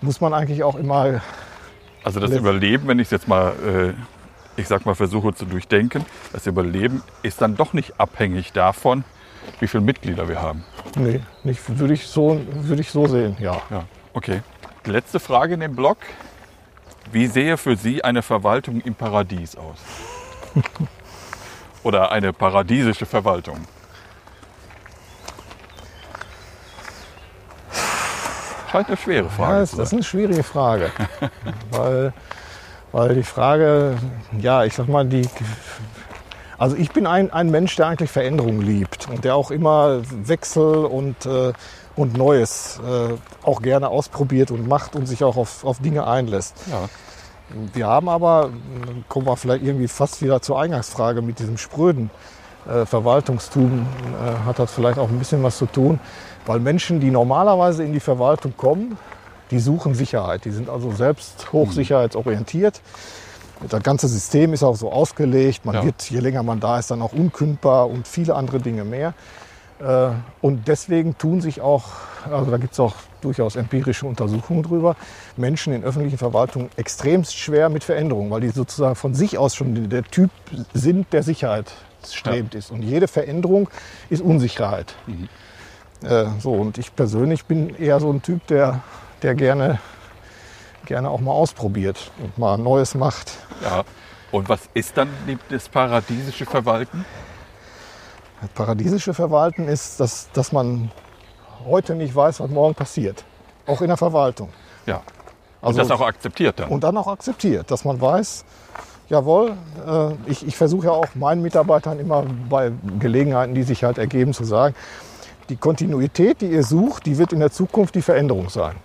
muss man eigentlich auch immer Also das Überleben, wenn ich es jetzt mal, äh, ich sag mal, versuche zu durchdenken, das Überleben ist dann doch nicht abhängig davon, wie viele Mitglieder wir haben. Nee, nicht, würde ich, so, würde ich so sehen, ja. Ja, okay. Die letzte Frage in dem Blog. Wie sehe für Sie eine Verwaltung im Paradies aus? Oder eine paradiesische Verwaltung? Scheint eine schwere ja Frage das, zu das ist sein. eine schwierige Frage. weil, weil die Frage, ja, ich sag mal, die. Also ich bin ein, ein Mensch, der eigentlich Veränderung liebt und der auch immer Wechsel und, äh, und Neues äh, auch gerne ausprobiert und macht und sich auch auf, auf Dinge einlässt. Ja. Wir haben aber, kommen wir vielleicht irgendwie fast wieder zur Eingangsfrage mit diesem spröden äh, Verwaltungstum, äh, hat das vielleicht auch ein bisschen was zu tun, weil Menschen, die normalerweise in die Verwaltung kommen, die suchen Sicherheit. Die sind also selbst hochsicherheitsorientiert. Das ganze System ist auch so ausgelegt. Man Ja. wird, je länger man da ist, dann auch unkündbar und viele andere Dinge mehr. Äh, Und deswegen tun sich auch, also da gibt es auch durchaus empirische Untersuchungen drüber, Menschen in öffentlichen Verwaltungen extremst schwer mit Veränderungen, weil die sozusagen von sich aus schon der Typ sind, der Sicherheit strebt ist. Und jede Veränderung ist Unsicherheit. Äh, so, und ich persönlich bin eher so ein Typ, der, der gerne, gerne auch mal ausprobiert und mal Neues macht. ja. Und was ist dann das paradiesische Verwalten? Das paradiesische Verwalten ist, dass, dass man heute nicht weiß, was morgen passiert. Auch in der Verwaltung. Ja. Und Also- das auch akzeptiert dann. Und dann auch akzeptiert, dass man weiß, jawohl, äh, ich, ich versuche ja auch meinen Mitarbeitern immer bei Gelegenheiten, die sich halt ergeben, zu sagen, die Kontinuität, die ihr sucht, die wird in der Zukunft die Veränderung sein.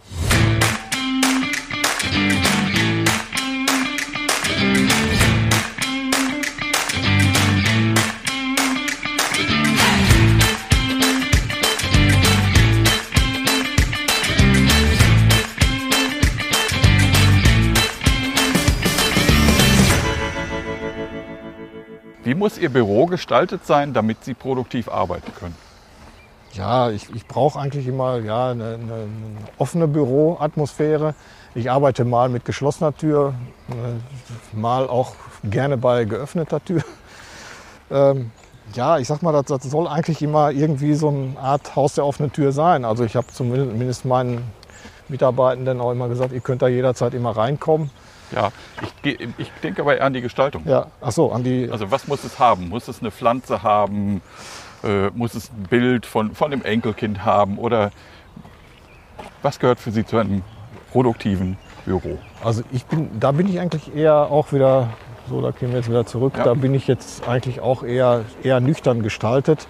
Wie muss Ihr Büro gestaltet sein, damit Sie produktiv arbeiten können? Ja, ich, ich brauche eigentlich immer ja, eine, eine, offene Büroatmosphäre. Ich arbeite mal mit geschlossener Tür, äh, mal auch gerne bei geöffneter Tür. Ähm, ja, ich sag mal, das, das soll eigentlich immer irgendwie so eine Art Haus der offenen Tür sein. Also ich habe zumindest meinen Mitarbeitenden auch immer gesagt, ihr könnt da jederzeit immer reinkommen. Ja, ich, ich denke aber eher an die Gestaltung. Ja, ach so, an die. Also was muss es haben? Muss es eine Pflanze haben? Äh, muss es ein Bild von, von dem Enkelkind haben? Oder was gehört für Sie zu einem produktiven Büro? Also ich bin, da bin ich eigentlich eher auch wieder, so da gehen wir jetzt wieder zurück, Ja. da bin ich jetzt eigentlich auch eher, eher nüchtern gestaltet.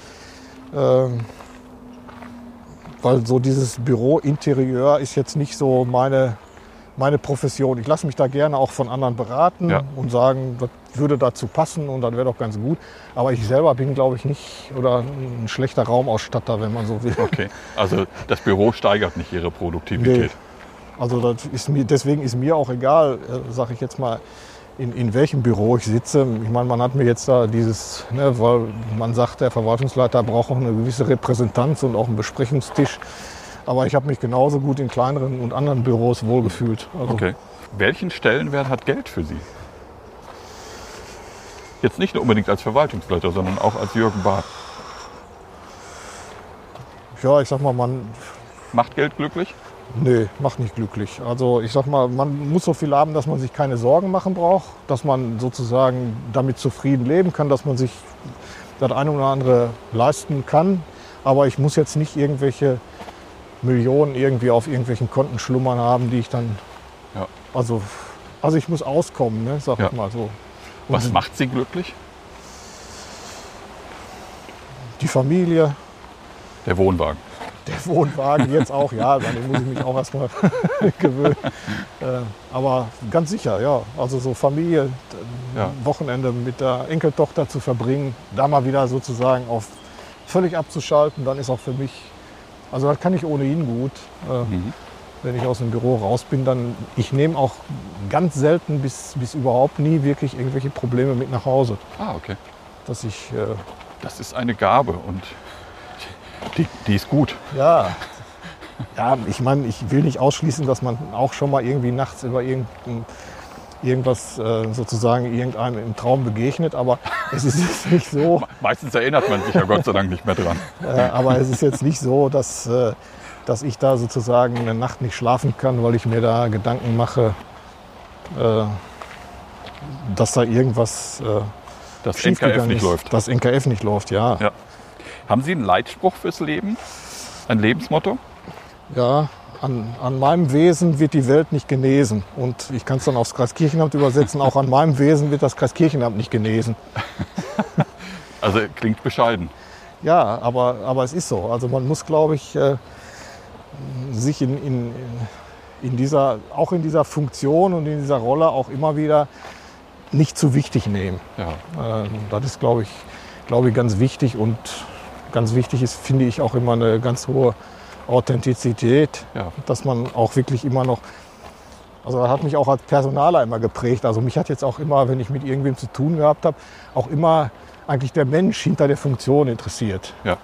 Ähm, weil so dieses Bürointerieur ist jetzt nicht so meine, meine Profession. Ich lasse mich da gerne auch von anderen beraten Ja. und sagen, das würde dazu passen und dann wäre doch ganz gut. Aber ich selber bin, glaube ich, nicht oder ein schlechter Raumausstatter, wenn man so will. Okay, also das Büro steigert nicht Ihre Produktivität. Also das ist mir, deswegen ist mir auch egal, äh, sage ich jetzt mal, in, in welchem Büro ich sitze. Ich meine, man hat mir jetzt da dieses, ne, weil man sagt, der Verwaltungsleiter braucht auch eine gewisse Repräsentanz und auch einen Besprechungstisch. Aber ich habe mich genauso gut in kleineren und anderen Büros wohlgefühlt. Also, Okay. Welchen Stellenwert hat Geld für Sie? Jetzt nicht nur unbedingt als Verwaltungsleiter, sondern auch als Jürgen Barth. Ja, ich sag mal, man, Macht Geld glücklich? Nee, macht nicht glücklich. Also ich sag mal, man muss so viel haben, dass man sich keine Sorgen machen braucht, dass man sozusagen damit zufrieden leben kann, dass man sich das eine oder andere leisten kann. Aber ich muss jetzt nicht irgendwelche Millionen irgendwie auf irgendwelchen Konten schlummern haben, die ich dann. Ja. Also, also ich muss auskommen, ne, sag Ja. ich mal so. Was Und- macht Sie glücklich? die Familie, Der Wohnwagen. der Wohnwagen jetzt auch, ja, an den muss ich mich auch erstmal gewöhnen. Äh, aber ganz sicher, ja. Also so Familie, Ja. Wochenende mit der Enkeltochter zu verbringen, da mal wieder sozusagen auf völlig abzuschalten, dann ist auch für mich, also das kann ich ohnehin gut. Äh, Mhm. Wenn ich aus dem Büro raus bin, dann ich nehme auch ganz selten bis, bis überhaupt nie wirklich irgendwelche Probleme mit nach Hause. Ah, okay. Dass ich äh, Das ist eine Gabe und die, die ist gut. Ja. Ja, ich meine, ich will nicht ausschließen, dass man auch schon mal irgendwie nachts über irgendein, irgendwas äh, sozusagen irgendeinem im Traum begegnet, aber es ist jetzt nicht so, Meistens erinnert man sich ja Gott sei Dank nicht mehr dran. äh, aber es ist jetzt nicht so, dass, äh, dass ich da sozusagen eine Nacht nicht schlafen kann, weil ich mir da Gedanken mache, äh, dass da irgendwas äh, Dass NKF nicht ist. läuft. Dass NKF nicht läuft, ja. Ja. Haben Sie einen Leitspruch fürs Leben? Ein Lebensmotto? Ja, an, an meinem Wesen wird die Welt nicht genesen. Und ich kann es dann aufs Kreiskirchenamt übersetzen, auch an meinem Wesen wird das Kreiskirchenamt nicht genesen. Also klingt bescheiden. Ja, aber, aber es ist so. Also man muss, glaube ich, äh, sich in, in, in dieser, auch in dieser Funktion und in dieser Rolle auch immer wieder nicht zu wichtig nehmen. Ja. Äh, das ist, glaube ich, glaube ich, ganz wichtig. Und ganz wichtig ist, finde ich, auch immer eine ganz hohe Authentizität. Ja. dass man auch wirklich immer noch, also das hat mich auch als Personaler immer geprägt. Also mich hat jetzt auch immer, wenn ich mit irgendwem zu tun gehabt habe, auch immer eigentlich der Mensch hinter der Funktion interessiert. Ja.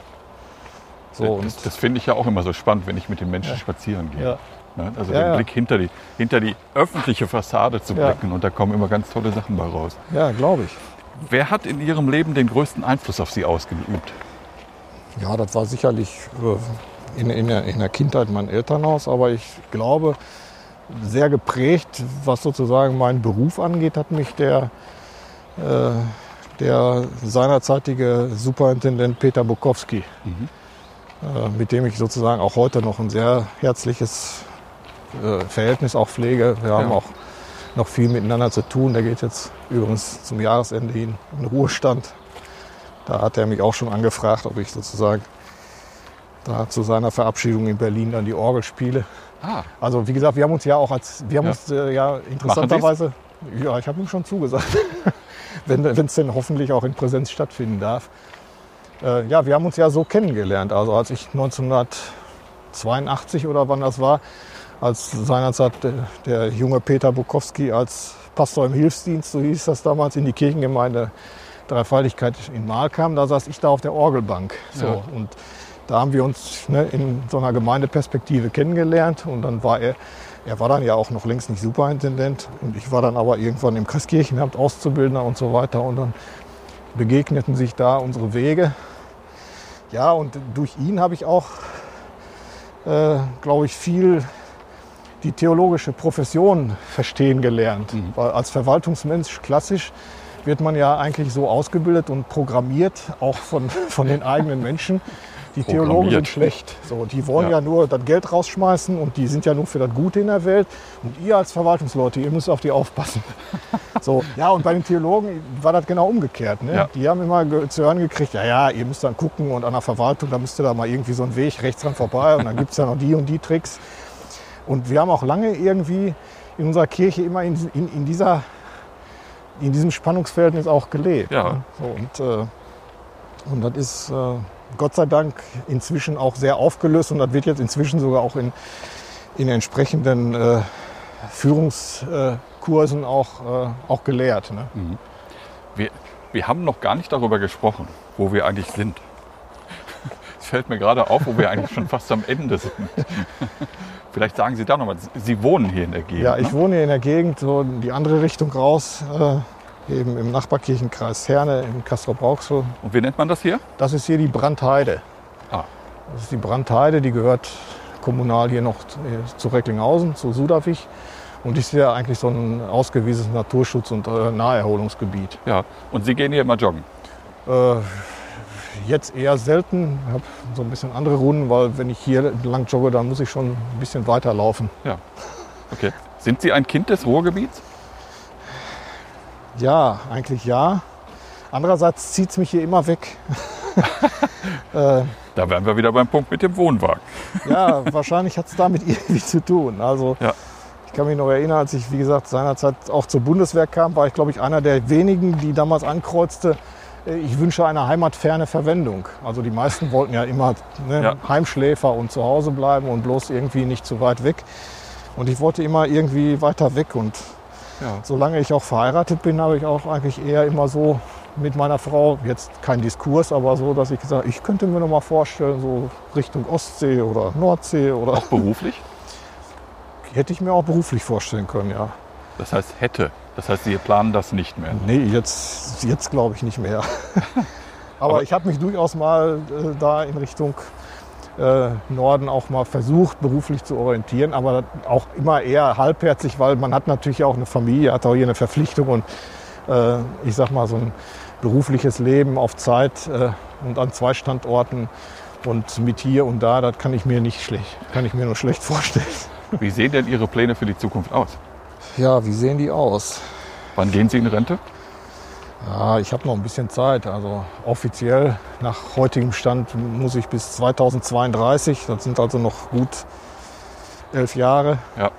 So, und das das finde ich ja auch immer so spannend, wenn ich mit den Menschen spazieren gehe. ja, Ne? Also Ja, den ja. Blick hinter die, hinter die öffentliche Fassade zu Ja. blicken und da kommen immer ganz tolle Sachen bei raus. ja glaube ich. Wer hat in Ihrem Leben den größten Einfluss auf Sie ausgeübt? Ja, das war sicherlich äh, in, in, der, in der Kindheit mein Elternhaus, aber ich glaube, sehr geprägt, was sozusagen meinen Beruf angeht, hat mich der, äh, der seinerzeitige Superintendent Peter Bukowski, äh, mit dem ich sozusagen auch heute noch ein sehr herzliches äh, Verhältnis auch pflege. Wir haben Ja. auch noch viel miteinander zu tun. Der geht jetzt übrigens zum Jahresende hin in Ruhestand. Da hat er mich auch schon angefragt, ob ich sozusagen da zu seiner Verabschiedung in Berlin dann die Orgel spiele. Ah, Also wie gesagt, wir haben uns ja auch als, wir haben Ja. uns äh, ja interessanterweise, ja, ich habe ihm schon zugesagt, wenn es denn hoffentlich auch in Präsenz stattfinden darf. Äh, ja, wir haben uns ja so kennengelernt. Also als ich 1982 oder wann das war, als seinerzeit der, der junge Peter Bukowski als Pastor im Hilfsdienst, so hieß das damals, in die Kirchengemeinde Dreifaltigkeit in Mahl kam, da saß ich da auf der Orgelbank. So. Ja. Und da haben wir uns ne, in so einer Gemeindeperspektive kennengelernt und dann war er, er war dann ja auch noch längst nicht Superintendent und ich war dann aber irgendwann im Christkirchenamt Auszubildender und so weiter und dann begegneten sich da unsere Wege. Ja, und durch ihn habe ich auch, äh, glaube ich, viel die theologische Profession verstehen gelernt. Mhm. Weil als Verwaltungsmensch klassisch wird man ja eigentlich so ausgebildet und programmiert, auch von, von den eigenen Menschen. Die Theologen sind schlecht. So, die wollen Ja. ja. nur das Geld rausschmeißen und die sind ja nur für das Gute in der Welt. Und ihr als Verwaltungsleute, ihr müsst auf die aufpassen. So, ja, und bei den Theologen war das genau umgekehrt. Ne? Ja. Die haben immer zu hören gekriegt, ja, ja, ihr müsst dann gucken und an der Verwaltung, da müsst ihr da mal irgendwie so einen Weg rechts dran vorbei und dann gibt es ja noch die und die Tricks. Und wir haben auch lange irgendwie in unserer Kirche immer in, in, in, dieser, in diesem Spannungsverhältnis auch gelebt. Ja. Ne? So, und, äh, und das ist äh, Gott sei Dank inzwischen auch sehr aufgelöst und das wird jetzt inzwischen sogar auch in, in entsprechenden äh, Führungskursen auch, äh, auch gelehrt. Ne? wir, wir haben noch gar nicht darüber gesprochen, wo wir eigentlich sind. Es fällt mir gerade auf, wo wir eigentlich schon fast am Ende sind. Vielleicht sagen Sie da noch mal, Sie wohnen hier in der Gegend. Ja, ich ne? wohne hier in der Gegend, so in die andere Richtung raus, äh, eben im Nachbarkirchenkreis Herne in Castrop-Rauxel. Und wie nennt man das hier? Das ist hier die Brandheide. Ah. Das ist die Brandheide, die gehört kommunal hier noch zu Recklinghausen, zu Sudavich. Und ist ja eigentlich so ein ausgewiesenes Naturschutz- und äh, Naherholungsgebiet. Ja. Und Sie gehen hier immer joggen. Äh, jetzt eher selten. Ich habe so ein bisschen andere Runden, weil wenn ich hier lang jogge, dann muss ich schon ein bisschen weiterlaufen. Okay. Sind Sie ein Kind des Ruhrgebiets? Ja, eigentlich ja. Andererseits zieht es mich hier immer weg. äh, Da wären wir wieder beim Punkt mit dem Wohnwagen. ja, wahrscheinlich hat es damit irgendwie zu tun. Also Ja. ich kann mich noch erinnern, als ich, wie gesagt, seinerzeit auch zur Bundeswehr kam, war ich, glaube ich, einer der wenigen, die damals ankreuzte, äh, ich wünsche eine heimatferne Verwendung. Also die meisten wollten ja immer ne, Ja. Heimschläfer und zu Hause bleiben und bloß irgendwie nicht zu weit weg. Und ich wollte immer irgendwie weiter weg. Und Ja. solange ich auch verheiratet bin, habe ich auch eigentlich eher immer so mit meiner Frau, jetzt kein Diskurs, aber so, dass ich gesagt habe, ich könnte mir noch mal vorstellen, so Richtung Ostsee oder Nordsee oder Auch beruflich? hätte ich mir auch beruflich vorstellen können, ja. Das heißt hätte. Das heißt, Sie planen das nicht mehr. Nee, jetzt, jetzt glaube ich nicht mehr. aber, Aber- ich habe mich durchaus mal äh, da in Richtung Norden auch mal versucht, beruflich zu orientieren, aber auch immer eher halbherzig, weil man hat natürlich auch eine Familie, hat auch hier eine Verpflichtung und äh, ich sag mal so ein berufliches Leben auf Zeit äh, und an zwei Standorten und mit hier und da, das kann ich mir nicht schlecht, kann ich mir nur schlecht vorstellen. Wie sehen denn Ihre Pläne für die Zukunft aus? Ja, wie sehen die aus? Wann gehen Sie in Rente? Ja, ich habe noch ein bisschen Zeit. Also offiziell nach heutigem Stand muss ich bis 2032. Das sind also noch gut elf Jahre. Ja.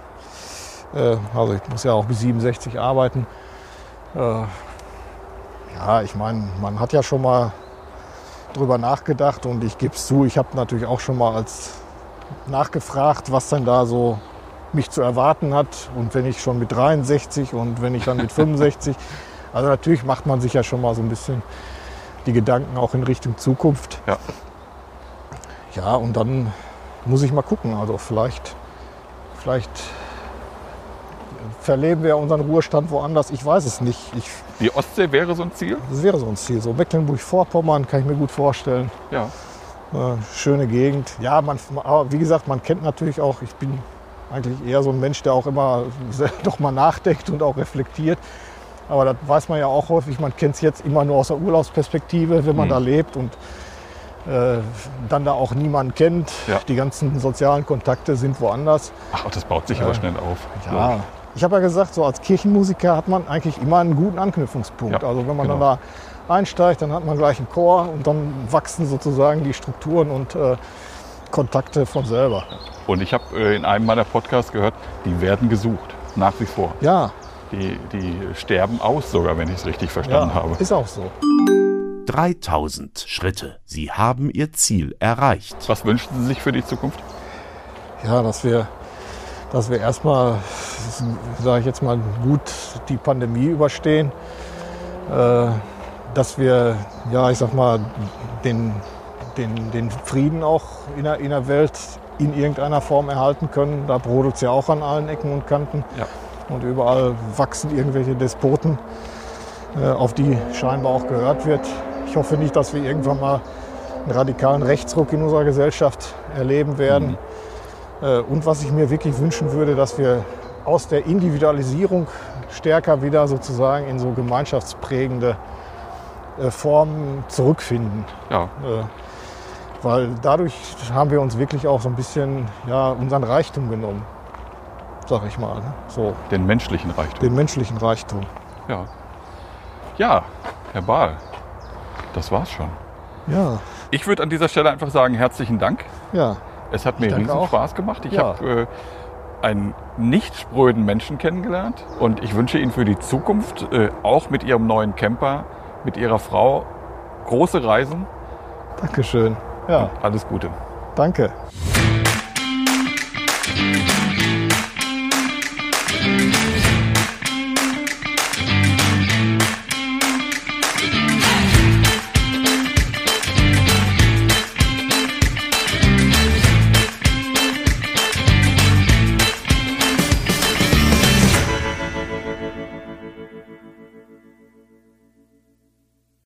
Äh, also ich muss ja auch bis 67 arbeiten. Äh, ja, ich meine, man hat ja schon mal drüber nachgedacht und ich gebe es zu, ich habe natürlich auch schon mal als nachgefragt, was denn da so mich zu erwarten hat. Und wenn ich schon mit 63 und wenn ich dann mit 65, also natürlich macht man sich ja schon mal so ein bisschen die Gedanken auch in Richtung Zukunft. Ja. Ja, und dann muss ich mal gucken. Also vielleicht, vielleicht verleben wir unseren Ruhestand woanders. Ich weiß es nicht. Ich, Die Ostsee wäre so ein Ziel? das wäre so ein Ziel. So Mecklenburg-Vorpommern kann ich mir gut vorstellen. Ja. Äh, schöne Gegend. Ja, man, aber wie gesagt, man kennt natürlich auch, ich bin eigentlich eher so ein Mensch, der auch immer doch mal nachdenkt und auch reflektiert. Aber das weiß man ja auch häufig, man kennt es jetzt immer nur aus der Urlaubsperspektive, wenn man Mhm. da lebt und äh, dann da auch niemanden kennt. Ja. Die ganzen sozialen Kontakte sind woanders. Ach, das baut sich Ja. aber schnell auf. Ja, ich habe ja gesagt, so als Kirchenmusiker hat man eigentlich immer einen guten Anknüpfungspunkt. Ja, also wenn man genau. dann da einsteigt, dann hat man gleich einen Chor und dann wachsen sozusagen die Strukturen und äh, Kontakte von selber. Und ich habe äh, in einem meiner Podcasts gehört, die werden gesucht. Nach wie vor. Ja, Die, die sterben aus sogar, wenn ich es richtig verstanden ja habe. ist auch so. 3000 Schritte. Sie haben Ihr Ziel erreicht. Was wünschen Sie sich für die Zukunft? Ja, dass wir, dass wir erstmal, sage ich jetzt mal, gut die Pandemie überstehen. Äh, dass wir, ja, ich sag mal, den, den, den Frieden auch in der, in der Welt in irgendeiner Form erhalten können. Da brodelt es ja auch an allen Ecken und Kanten. Ja. Und überall wachsen irgendwelche Despoten, äh, auf die scheinbar auch gehört wird. Ich hoffe nicht, dass wir irgendwann mal einen radikalen Rechtsruck in unserer Gesellschaft erleben werden. Äh, Und was ich mir wirklich wünschen würde, dass wir aus der Individualisierung stärker wieder sozusagen in so gemeinschaftsprägende äh, Formen zurückfinden. Ja, Weil dadurch haben wir uns wirklich auch so ein bisschen ja, unseren Reichtum genommen, sag ich mal. Ne? So, den menschlichen Reichtum. den menschlichen Reichtum. Ja. ja, Herr Bahl, das war's schon. Ja, Ich würde an dieser Stelle einfach sagen, herzlichen Dank. ja, Es hat mir riesen auch. Spaß gemacht. Ich Ja. habe äh, einen nicht spröden Menschen kennengelernt und ich wünsche Ihnen für die Zukunft äh, auch mit Ihrem neuen Camper, mit Ihrer Frau große Reisen. Dankeschön. Ja, Alles Gute. danke.